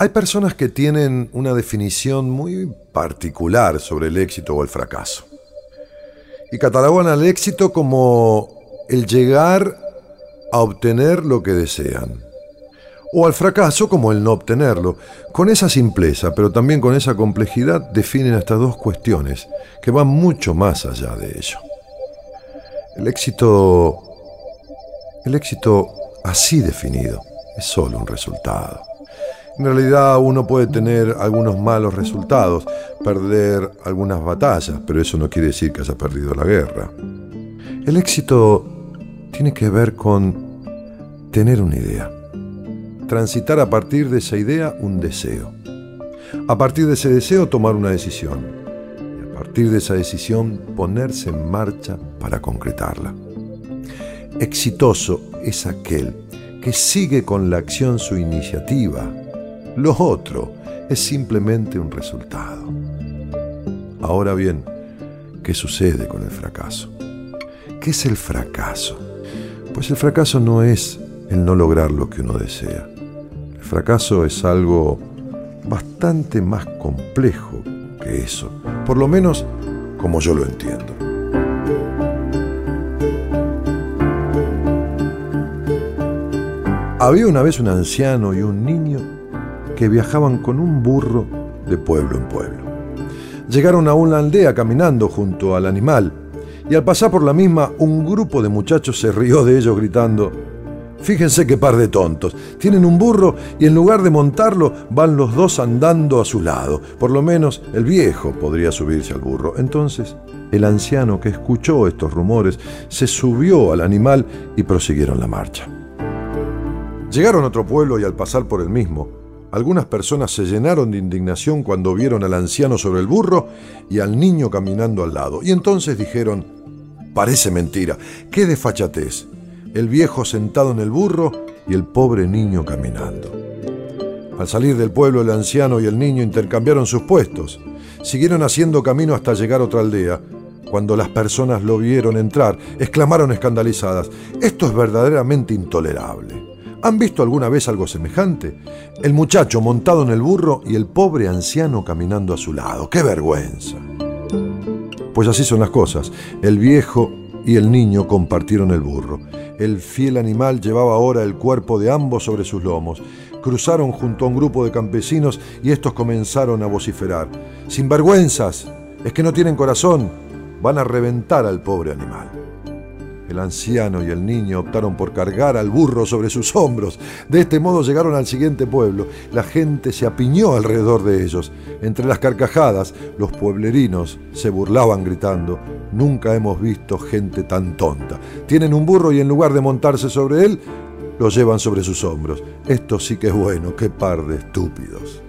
Hay personas que tienen una definición muy particular sobre el éxito o el fracaso. Y catalogan al éxito como el llegar a obtener lo que desean. O al fracaso como el no obtenerlo. Con esa simpleza, pero también con esa complejidad, definen estas dos cuestiones que van mucho más allá de ello. El éxito, el éxito así definido, es solo un resultado. En realidad uno puede tener algunos malos resultados, perder algunas batallas, pero eso no quiere decir que haya perdido la guerra. El éxito tiene que ver con tener una idea, transitar a partir de esa idea un deseo, a partir de ese deseo tomar una decisión y a partir de esa decisión ponerse en marcha para concretarla. Exitoso es aquel que sigue con la acción su iniciativa, lo otro es simplemente un resultado. Ahora bien, ¿qué sucede con el fracaso? ¿Qué es el fracaso? Pues el fracaso no es el no lograr lo que uno desea. El fracaso es algo bastante más complejo que eso, por lo menos como yo lo entiendo. Había una vez un anciano y un niño que viajaban con un burro de pueblo en pueblo. Llegaron a una aldea caminando junto al animal y al pasar por la misma un grupo de muchachos se rió de ellos gritando, Fíjense qué par de tontos. Tienen un burro y en lugar de montarlo van los dos andando a su lado. Por lo menos el viejo podría subirse al burro. Entonces el anciano que escuchó estos rumores se subió al animal y prosiguieron la marcha. Llegaron a otro pueblo y al pasar por el mismo, algunas personas se llenaron de indignación cuando vieron al anciano sobre el burro y al niño caminando al lado. Y entonces dijeron, parece mentira, qué desfachatez. El viejo sentado en el burro y el pobre niño caminando. Al salir del pueblo el anciano y el niño intercambiaron sus puestos. Siguieron haciendo camino hasta llegar a otra aldea. Cuando las personas lo vieron entrar, exclamaron escandalizadas, esto es verdaderamente intolerable. ¿Han visto alguna vez algo semejante? El muchacho montado en el burro y el pobre anciano caminando a su lado. ¡Qué vergüenza! Pues así son las cosas. El viejo y el niño compartieron el burro. El fiel animal llevaba ahora el cuerpo de ambos sobre sus lomos. Cruzaron junto a un grupo de campesinos y estos comenzaron a vociferar. ¡Sin vergüenzas! Es que no tienen corazón. Van a reventar al pobre animal. El anciano y el niño optaron por cargar al burro sobre sus hombros. De este modo llegaron al siguiente pueblo. La gente se apiñó alrededor de ellos. Entre las carcajadas, los pueblerinos se burlaban gritando, nunca hemos visto gente tan tonta. Tienen un burro y en lugar de montarse sobre él, lo llevan sobre sus hombros. Esto sí que es bueno, qué par de estúpidos.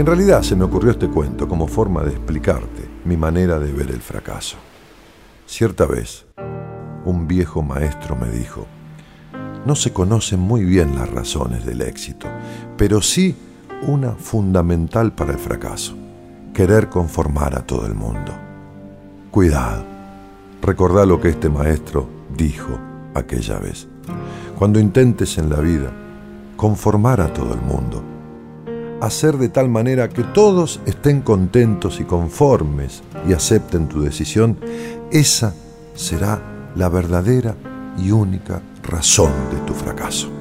En realidad se me ocurrió este cuento como forma de explicarte mi manera de ver el fracaso. Cierta vez, un viejo maestro me dijo, no se conocen muy bien las razones del éxito, pero sí una fundamental para el fracaso, querer conformar a todo el mundo. Cuidado, recordá lo que este maestro dijo aquella vez. Cuando intentes en la vida conformar a todo el mundo, hacer de tal manera que todos estén contentos y conformes y acepten tu decisión, esa será la verdadera y única razón de tu fracaso.